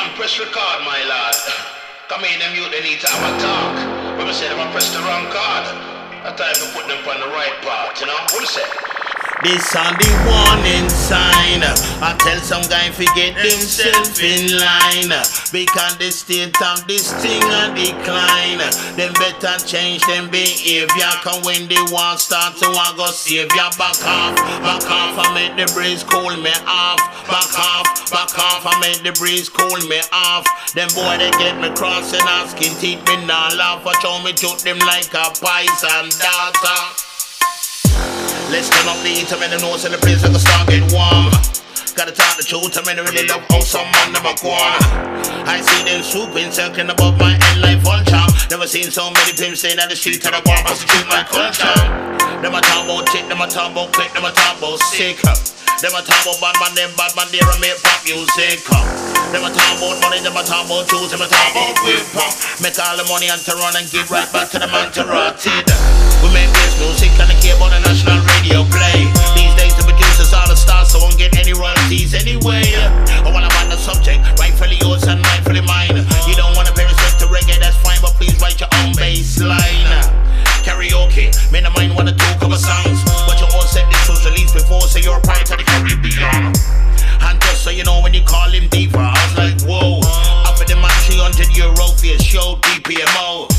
man, press record, my lad. Come in, them youth, they need to have a talk. But I said, I'm press the wrong card. I time to put them on the right part, you know? What you say? This on the warning sign. I tell some guy fi get themself in line. Because the state of this thing a decline. Them better change them behavior. Cause when the war start to I go save ya back off. Back off I make the breeze cool me off. Back off, back off I make the breeze cool me off. Them boy they get me crossing asking teeth me not laugh. I show me shoot them like a poison data. Let's turn up the heat, I'm in the nose and the place like a start get warm. Gotta talk the truth, I'm in really love how some man never go on. I see them swooping, circling above my head like vulture. Never seen so many pimps at the street and I go prostitute my culture. Them a talk about chick, them a talk about quick, them a talk about sick. Them a talk about bad man, them bad man, they make pop music. Them a talk about money, them a talk about shoes, them a talk about whip. Make all the money and to run and give right back to the man to rotted. We make this music and the cable on the national radio play. These days the producers are the stars, so won't get any royalties anyway. I wanna find the subject, rightfully yours and rightfully mine. You don't wanna pay respect to reggae, that's fine, but please write your own bass line. Karaoke, men of mine wanna do cover songs, but you all said this was released before, so you're a part of the Caribbean. And just so you know, when you call him diva, I was like, whoa. Offer the man 300 euro for your show, DPMO.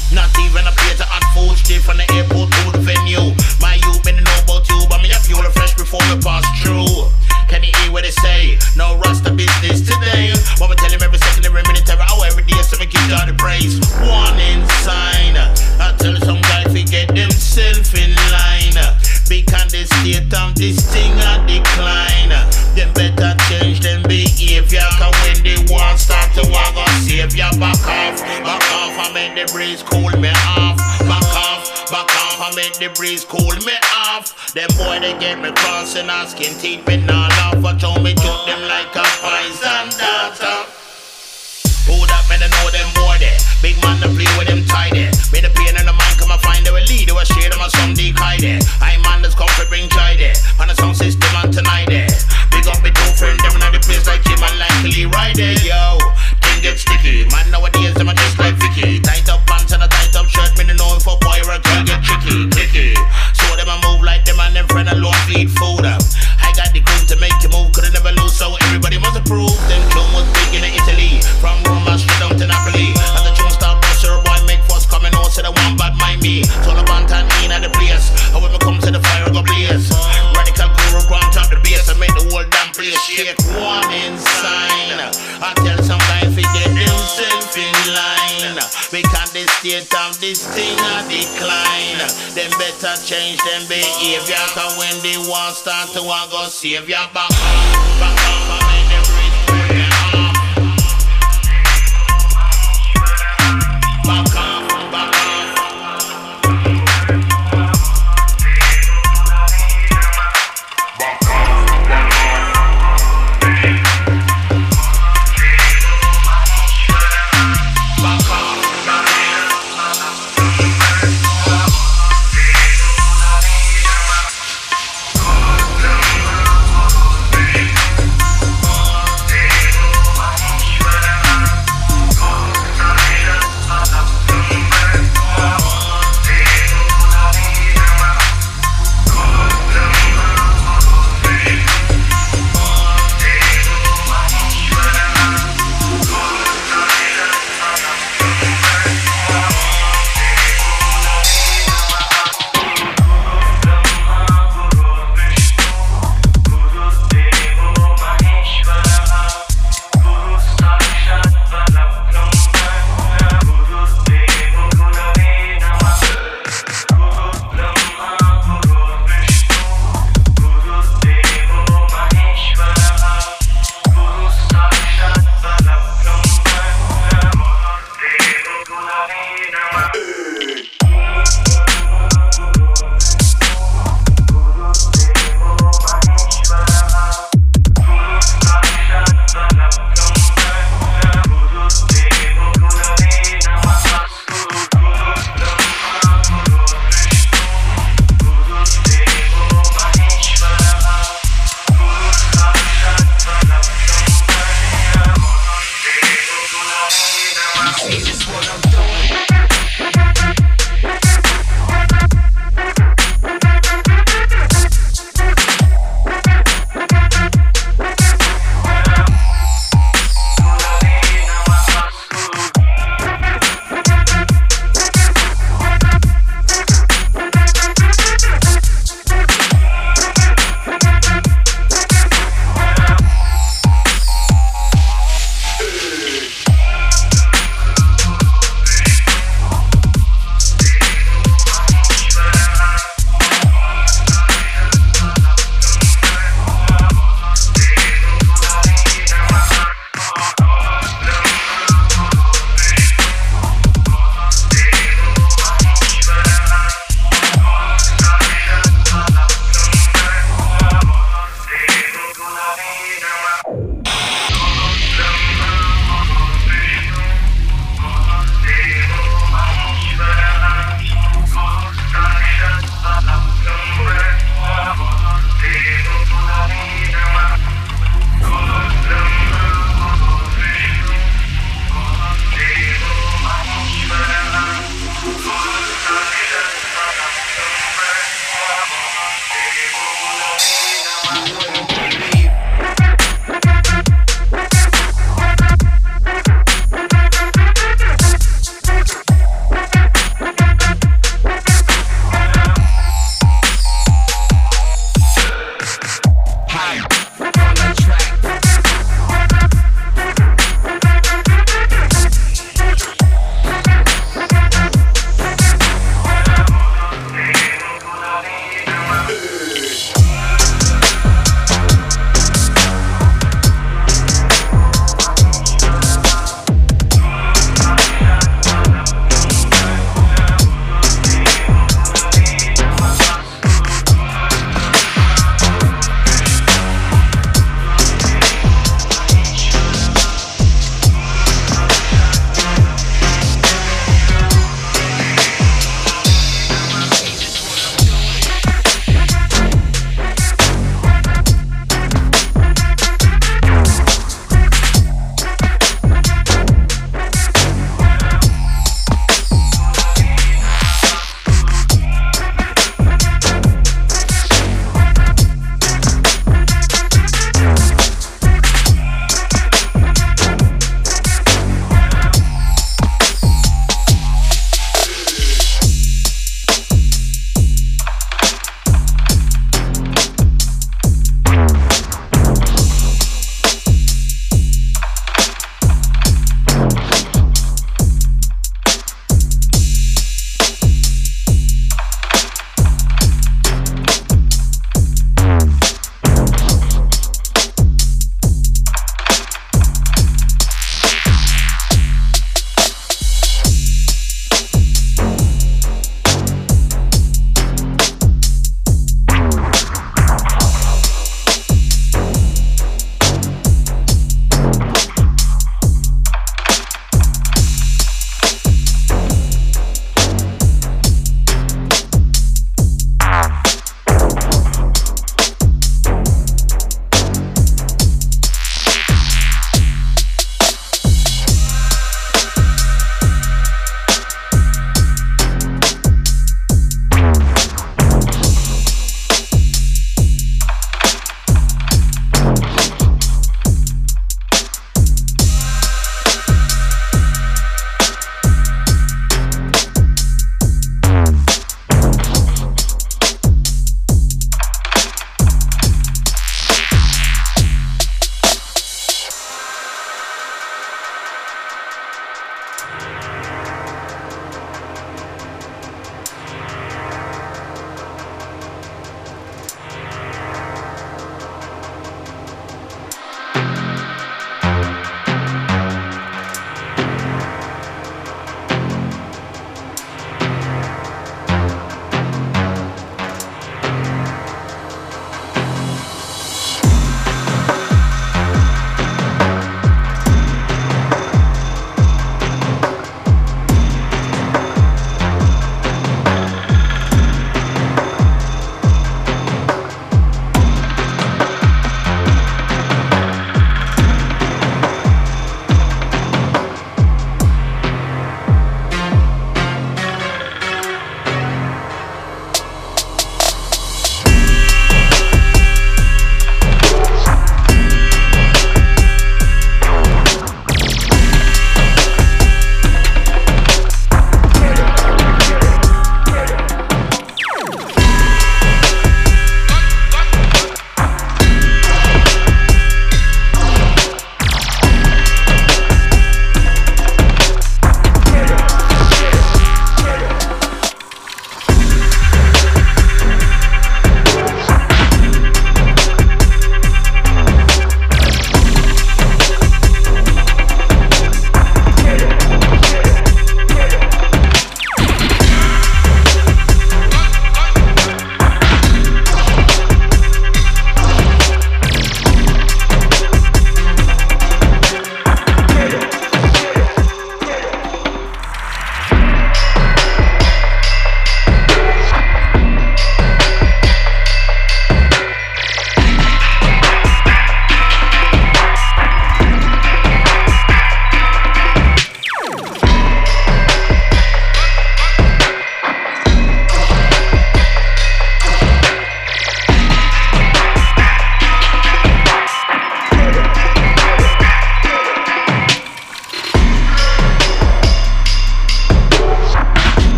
Before we pass through. Can you hear what they say? No rasta business today. We tell him every second, every minute, every hour, every day, so we give God the praise. Warning sign. I tell some guy to get themself in line. Because the state of this thing a decline. Them better change them behavior. Cause when the war start to walk on back off, back off, make the breeze cool me off. Them boy they get me crossing asking teeth me not laugh. I told me took them like a poison data. Who that man I know them boy there? Big man to play with them tidy. Me the pain in the mind come and find they will lead. They will share them and some decay there. I man that's come to bring joy there. On the sound system and tonight there. Big up me two friend them in the place like him and Lee right there yo. Thing get sticky. Man nowadays them are just like Vicky. Tight up pants and a tight up shirt. Me no know a boy or a girl get back off, back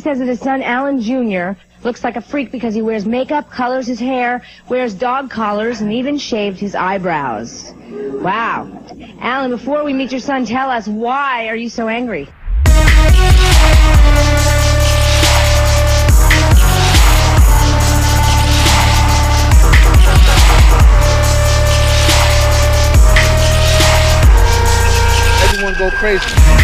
Says that his son, Alan Jr., looks like a freak because he wears makeup, colors his hair, wears dog collars, and even shaved his eyebrows. Wow. Alan, before we meet your son, tell us why are you so angry? Everyone go crazy.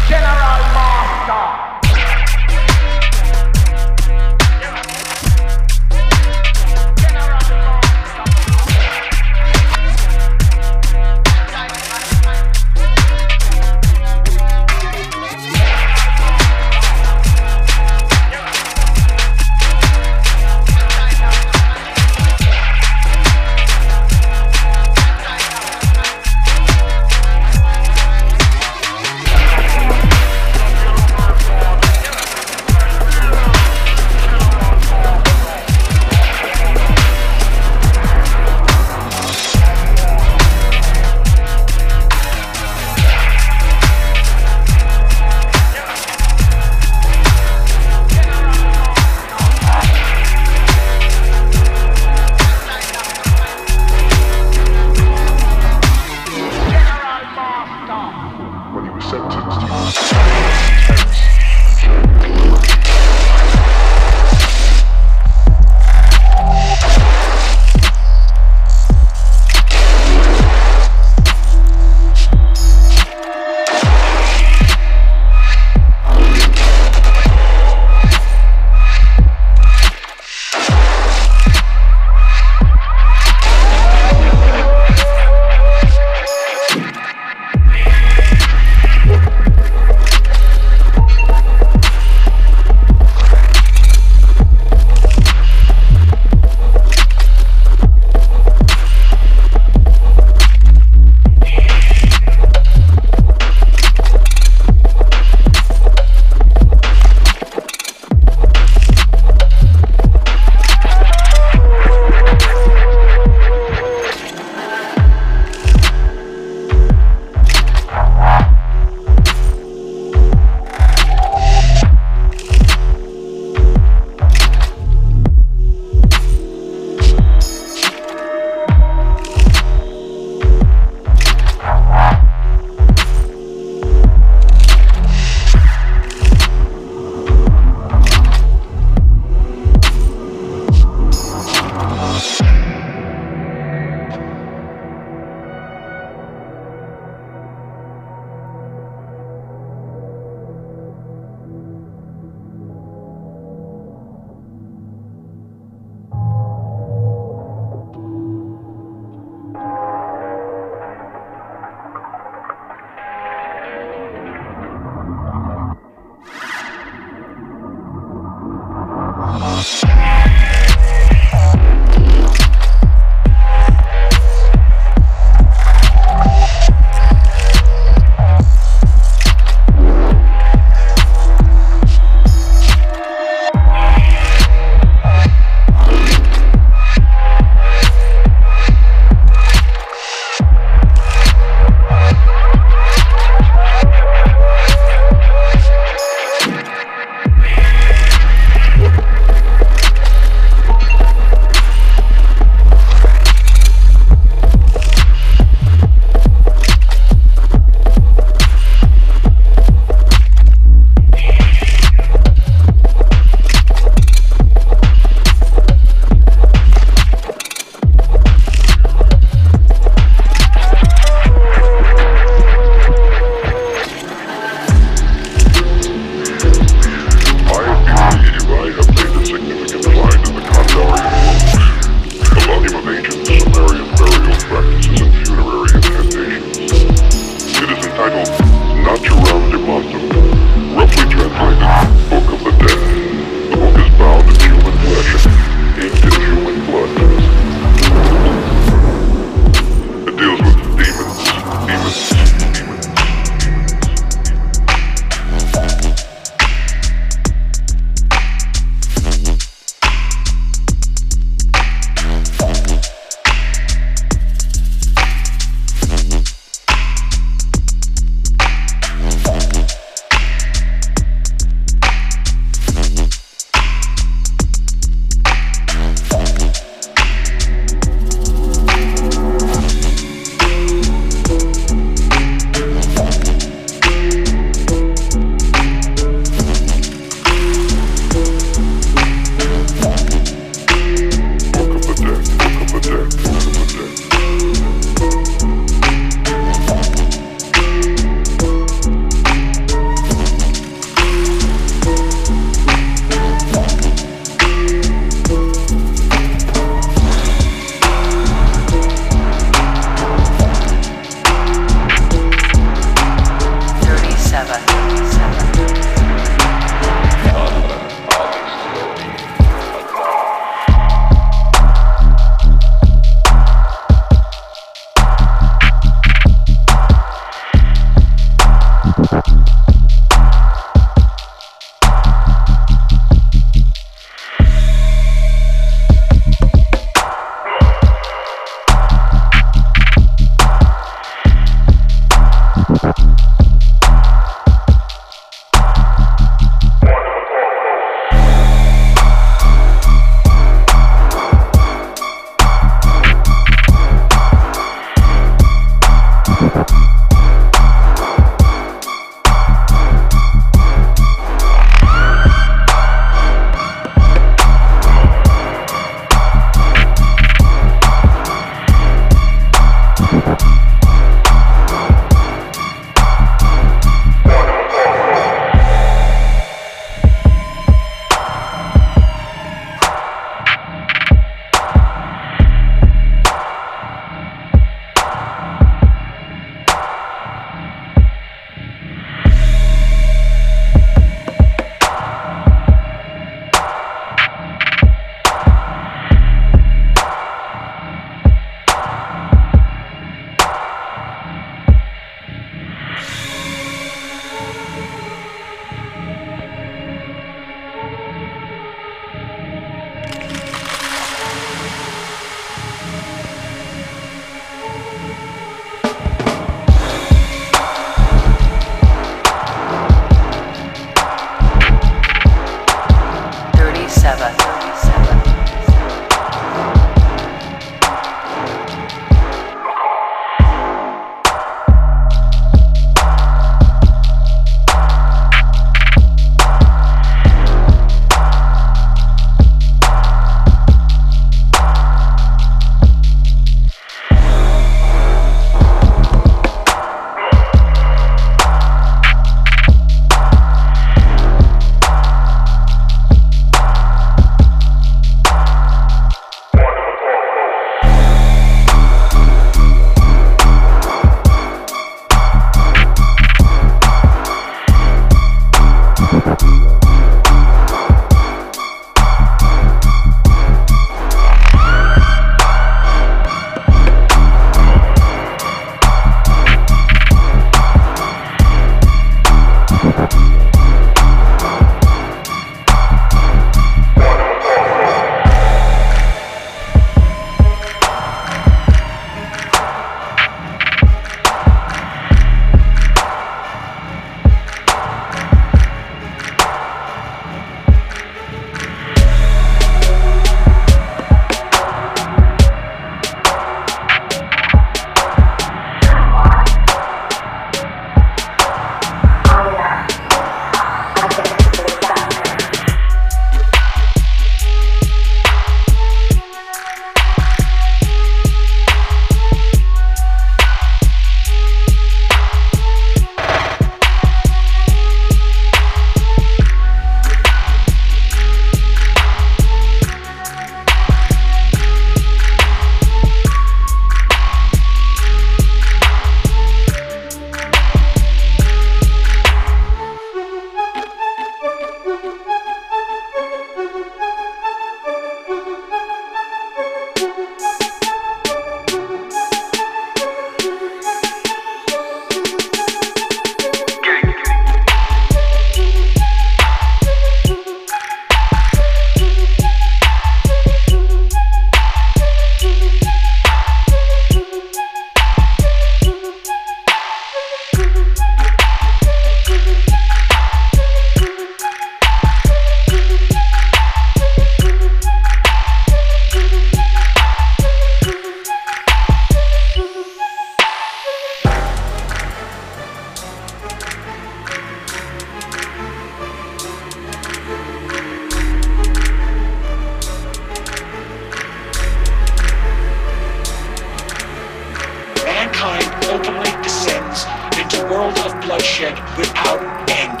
Openly descends into a world of bloodshed without end.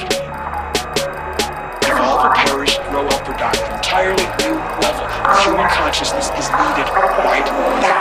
Evolve or perish, grow up or die. An entirely new level of human consciousness is needed right now.